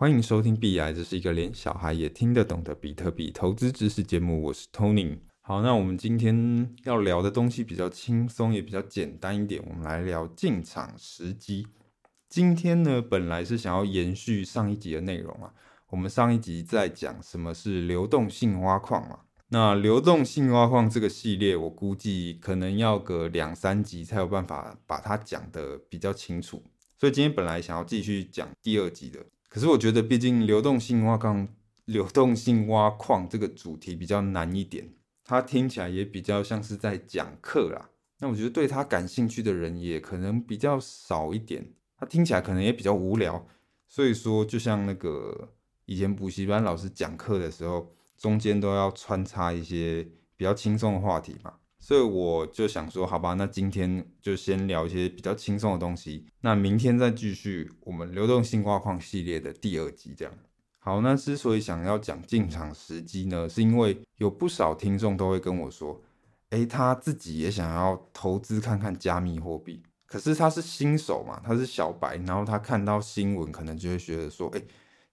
欢迎收听币癌，这是一个连小孩也听得懂的比特币投资知识节目。我是 Tony。好，那我们今天要聊的东西比较轻松，也比较简单一点。我们来聊进场时机。今天呢，本来是想要延续上一集的内容啊。我们上一集在讲什么是流动性挖矿嘛。那流动性挖矿这个系列，我估计可能要个两三集才有办法把它讲得比较清楚。所以今天本来想要继续讲第二集的。可是我觉得，毕竟流动性挖矿、流动性挖矿这个主题比较难一点，它听起来也比较像是在讲课啦。那我觉得对它感兴趣的人也可能比较少一点，它听起来可能也比较无聊。所以说，就像那个以前补习班老师讲课的时候，中间都要穿插一些比较轻松的话题嘛。所以我就想说，好吧，那今天就先聊一些比较轻松的东西，那明天再继续我们流动性挖矿系列的第二集。这样好，那之所以想要讲进场时机呢，是因为有不少听众都会跟我说，诶，他自己也想要投资看看加密货币，可是他是新手嘛，他是小白，然后他看到新闻可能就会觉得说，诶，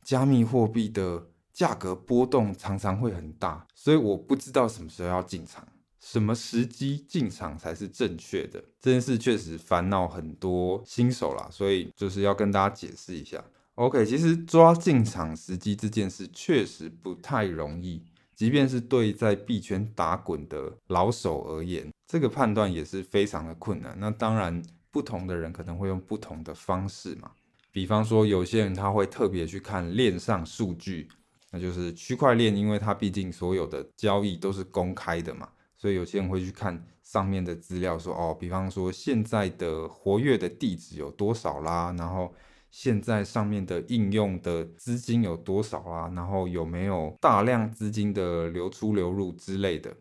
加密货币的价格波动常常会很大，所以我不知道什么时候要进场。什么时机进场才是正确的？这件事确实烦恼很多新手啦，所以就是要跟大家解释一下。OK，其实抓进场时机这件事确实不太容易，即便是对在币圈打滚的老手而言，这个判断也是非常的困难。那当然，不同的人可能会用不同的方式嘛。比方说，有些人他会特别去看链上数据，那就是区块链，因为它毕竟所有的交易都是公开的嘛。所以有些人会去看上面的资料，说哦，比方说现在的活跃的地址有多少啦，然后现在上面的应用的资金有多少啦，然后有没有大量资金的流出流入之类的。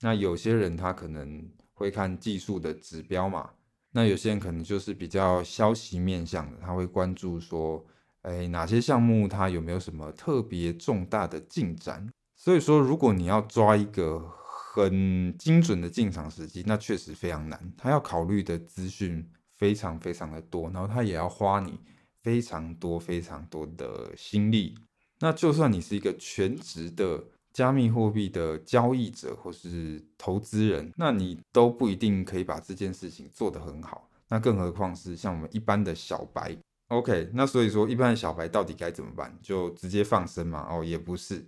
那有些人他可能会看技术的指标嘛，那有些人可能就是比较消息面向的，他会关注说，哎，哪些项目它有没有什么特别重大的进展。所以说，如果你要抓一个。很精准的进场时机，那确实非常难。他要考虑的资讯非常非常的多，然后他也要花你非常多非常多的心力。那就算你是一个全职的加密货币的交易者或是投资人，那你都不一定可以把这件事情做得很好。那更何况是像我们一般的小白。OK，那所以说一般的小白到底该怎么办？就直接放生嘛？哦，也不是。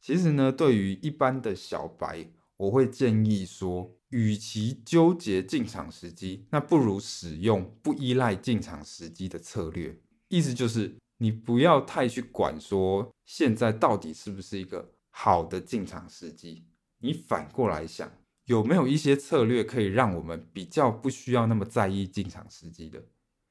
其实呢，对于一般的小白，我会建议说，与其纠结进场时机，那不如使用不依赖进场时机的策略。意思就是，你不要太去管说现在到底是不是一个好的进场时机。你反过来想，有没有一些策略可以让我们比较不需要那么在意进场时机的？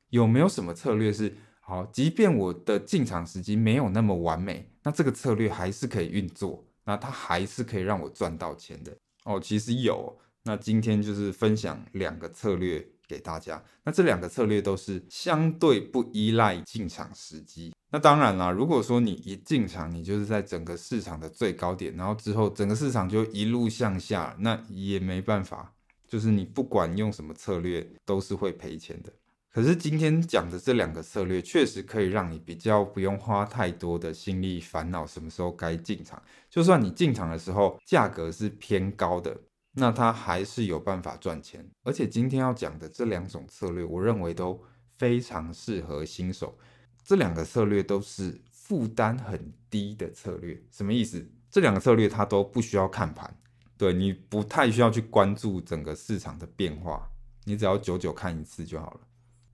有没有什么策略是好，即便我的进场时机没有那么完美，那这个策略还是可以运作？那它还是可以让我赚到钱的哦。其实有，那今天就是分享两个策略给大家。那这两个策略都是相对不依赖进场时机。那当然啦，如果说你一进场，你就是在整个市场的最高点，然后之后整个市场就一路向下，那也没办法，就是你不管用什么策略，都是会赔钱的。可是今天讲的这两个策略，确实可以让你比较不用花太多的心力烦恼什么时候该进场。就算你进场的时候价格是偏高的，那它还是有办法赚钱。而且今天要讲的这两种策略，我认为都非常适合新手。这两个策略都是负担很低的策略。什么意思？这两个策略它都不需要看盘，对，你不太需要去关注整个市场的变化，你只要久久看一次就好了。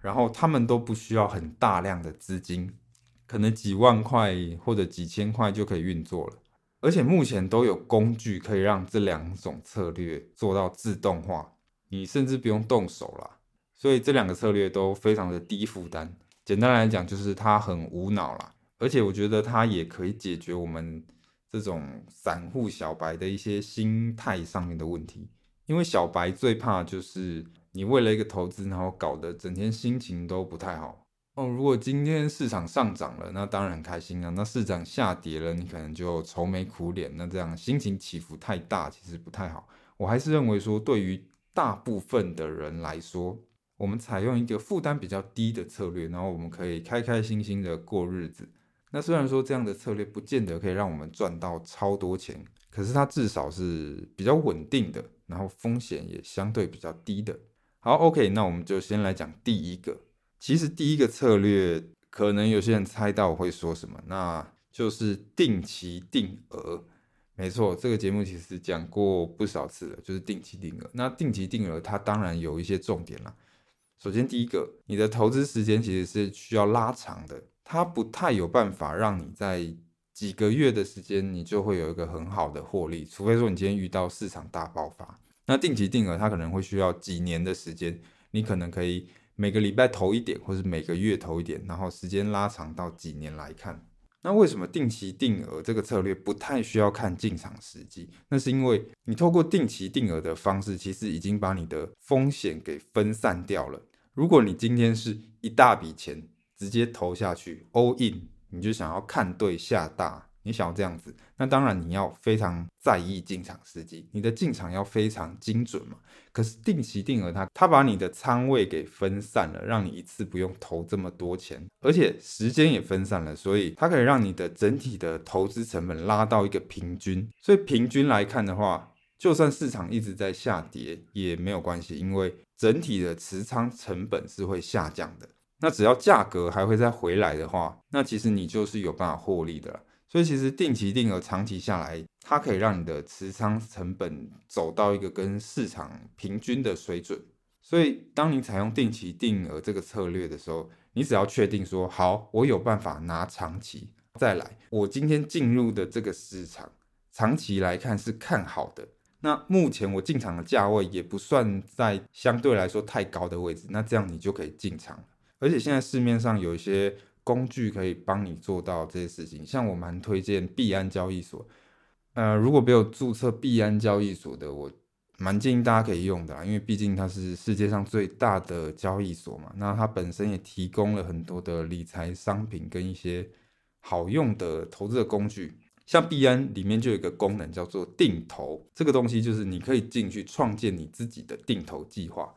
然后他们都不需要很大量的资金，可能几万块或者几千块就可以运作了。而且目前都有工具可以让这两种策略做到自动化，你甚至不用动手啦。所以这两个策略都非常的低负担。简单来讲，就是它很无脑啦。而且我觉得它也可以解决我们这种散户小白的一些心态上面的问题。因为小白最怕就是。你为了一个投资，然后搞得整天心情都不太好哦。如果今天市场上涨了，那当然很开心啊。那市场下跌了，你可能就愁眉苦脸。那这样心情起伏太大，其实不太好。我还是认为说，对于大部分的人来说，我们采用一个负担比较低的策略，然后我们可以开开心心的过日子。那虽然说这样的策略不见得可以让我们赚到超多钱，可是它至少是比较稳定的，然后风险也相对比较低的。好，OK，那我们就先来讲第一个。其实第一个策略，可能有些人猜到我会说什么，那就是定期定额。没错，这个节目其实讲过不少次了，就是定期定额。那定期定额它当然有一些重点啦。首先第一个，你的投资时间其实是需要拉长的，它不太有办法让你在几个月的时间你就会有一个很好的获利，除非说你今天遇到市场大爆发。那定期定额，它可能会需要几年的时间，你可能可以每个礼拜投一点，或是每个月投一点，然后时间拉长到几年来看。那为什么定期定额这个策略不太需要看进场时机？那是因为你透过定期定额的方式，其实已经把你的风险给分散掉了。如果你今天是一大笔钱直接投下去，all in，你就想要看对下大。你想要这样子，那当然你要非常在意进场时机，你的进场要非常精准嘛。可是定期定额它，它把你的仓位给分散了，让你一次不用投这么多钱，而且时间也分散了，所以它可以让你的整体的投资成本拉到一个平均。所以平均来看的话，就算市场一直在下跌也没有关系，因为整体的持仓成本是会下降的。那只要价格还会再回来的话，那其实你就是有办法获利的了。所以其实定期定额长期下来，它可以让你的持仓成本走到一个跟市场平均的水准。所以当你采用定期定额这个策略的时候，你只要确定说好，我有办法拿长期再来，我今天进入的这个市场长期来看是看好的。那目前我进场的价位也不算在相对来说太高的位置，那这样你就可以进场。而且现在市面上有一些。工具可以帮你做到这些事情，像我蛮推荐币安交易所。呃，如果没有注册币安交易所的，我蛮建议大家可以用的，因为毕竟它是世界上最大的交易所嘛。那它本身也提供了很多的理财商品跟一些好用的投资的工具。像币安里面就有一个功能叫做定投，这个东西就是你可以进去创建你自己的定投计划。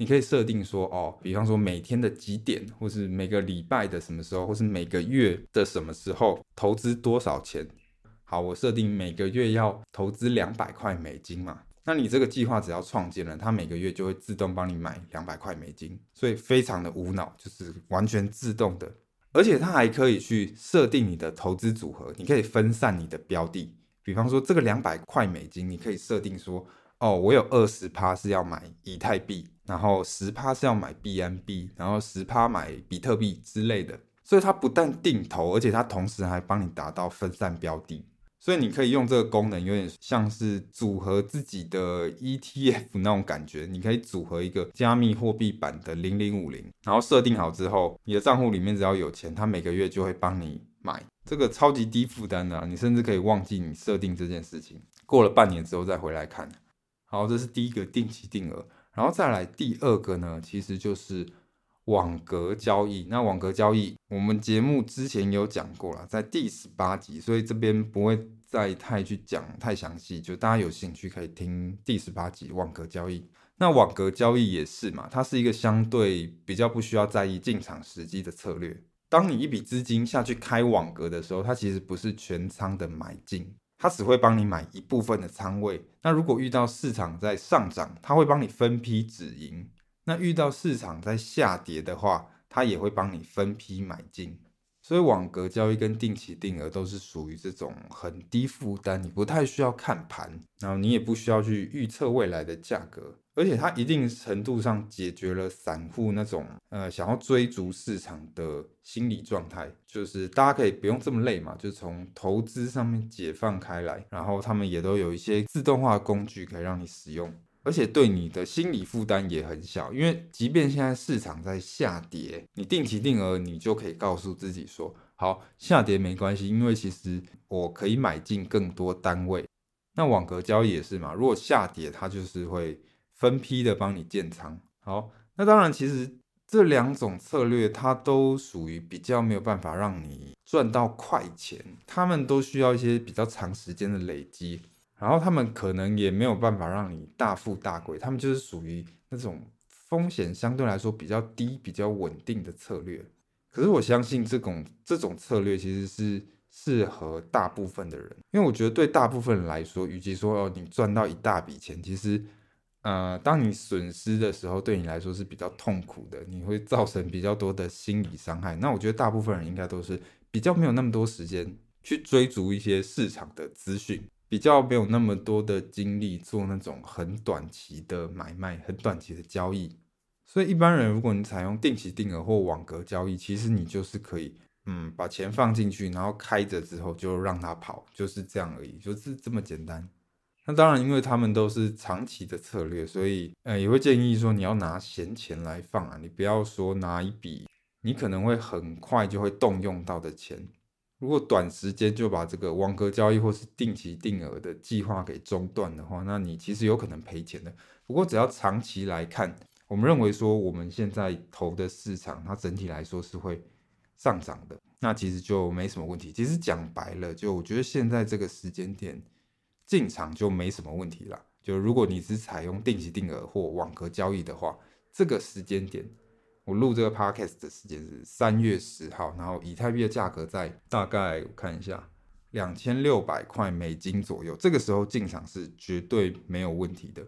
你可以设定说，哦，比方说每天的几点，或是每个礼拜的什么时候，或是每个月的什么时候投资多少钱。好，我设定每个月要投资两百块美金嘛。那你这个计划只要创建了，它每个月就会自动帮你买两百块美金，所以非常的无脑，就是完全自动的。而且它还可以去设定你的投资组合，你可以分散你的标的。比方说这个两百块美金，你可以设定说，哦，我有二十趴是要买以太币。然后十趴是要买 BNB，然后十趴买比特币之类的，所以它不但定投，而且它同时还帮你达到分散标的，所以你可以用这个功能，有点像是组合自己的 ETF 那种感觉。你可以组合一个加密货币版的零零五零，然后设定好之后，你的账户里面只要有钱，它每个月就会帮你买，这个超级低负担的啊，你甚至可以忘记你设定这件事情，过了半年之后再回来看。好，这是第一个定期定额。然后再来第二个呢，其实就是网格交易。那网格交易，我们节目之前有讲过了，在第十八集，所以这边不会再太去讲太详细，就大家有兴趣可以听第十八集网格交易。那网格交易也是嘛，它是一个相对比较不需要在意进场时机的策略。当你一笔资金下去开网格的时候，它其实不是全仓的买进。它只会帮你买一部分的仓位。那如果遇到市场在上涨，它会帮你分批止盈。那遇到市场在下跌的话，它也会帮你分批买进。所以网格交易跟定期定额都是属于这种很低负担，你不太需要看盘，然后你也不需要去预测未来的价格。而且它一定程度上解决了散户那种呃想要追逐市场的心理状态，就是大家可以不用这么累嘛，就从投资上面解放开来，然后他们也都有一些自动化工具可以让你使用，而且对你的心理负担也很小，因为即便现在市场在下跌，你定期定额你就可以告诉自己说，好，下跌没关系，因为其实我可以买进更多单位。那网格交易也是嘛，如果下跌它就是会。分批的帮你建仓，好，那当然，其实这两种策略它都属于比较没有办法让你赚到快钱，他们都需要一些比较长时间的累积，然后他们可能也没有办法让你大富大贵，他们就是属于那种风险相对来说比较低、比较稳定的策略。可是我相信这种这种策略其实是适合大部分的人，因为我觉得对大部分人来说，与其说哦你赚到一大笔钱，其实呃当你损失的时候，对你来说是比较痛苦的，你会造成比较多的心理伤害。那我觉得大部分人应该都是比较没有那么多时间去追逐一些市场的资讯，比较没有那么多的精力做那种很短期的买卖、很短期的交易。所以一般人，如果你采用定期定额或网格交易，其实你就是可以，嗯，把钱放进去，然后开着之后就让它跑，就是这样而已，就是这么简单。那当然，因为他们都是长期的策略，所以，呃，也会建议说你要拿闲钱来放啊，你不要说拿一笔你可能会很快就会动用到的钱。如果短时间就把这个网格交易或是定期定额的计划给中断的话，那你其实有可能赔钱的。不过只要长期来看，我们认为说，我们现在投的市场，它整体来说是会上涨的，那其实就没什么问题。其实讲白了，就我觉得现在这个时间点进场就没什么问题了。就如果你是采用定期定额或网格交易的话，这个时间点，我录这个 podcast 的时间是三月十号，然后以太币的价格在大概我看一下两千六百块美金左右，这个时候进场是绝对没有问题的。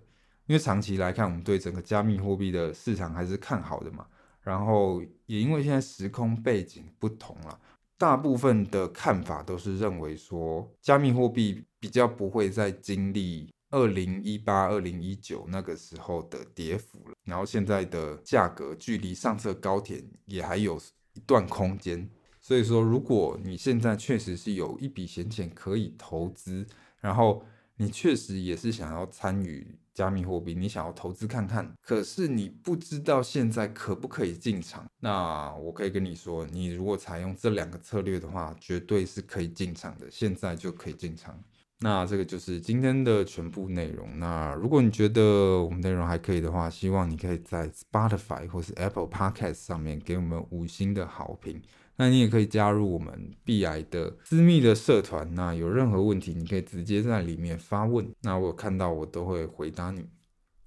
因为长期来看，我们对整个加密货币的市场还是看好的嘛。然后也因为现在时空背景不同了，大部分的看法都是认为说，加密货币比较不会再经历二零一八、二零一九那个时候的跌幅了。然后现在的价格距离上次高点也还有一段空间。所以说，如果你现在确实是有一笔闲钱可以投资，然后你确实也是想要参与。加密货币，你想要投资看看，可是你不知道现在可不可以进场。那我可以跟你说，你如果采用这两个策略的话，绝对是可以进场的，现在就可以进场。那这个就是今天的全部内容。那如果你觉得我们内容还可以的话，希望你可以在 Spotify 或是 Apple Podcast 上面给我们五星的好评。那你也可以加入我们 B 癌的私密的社团，那有任何问题，你可以直接在里面发问，那我看到我都会回答你。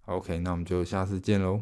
OK，那我们就下次见喽。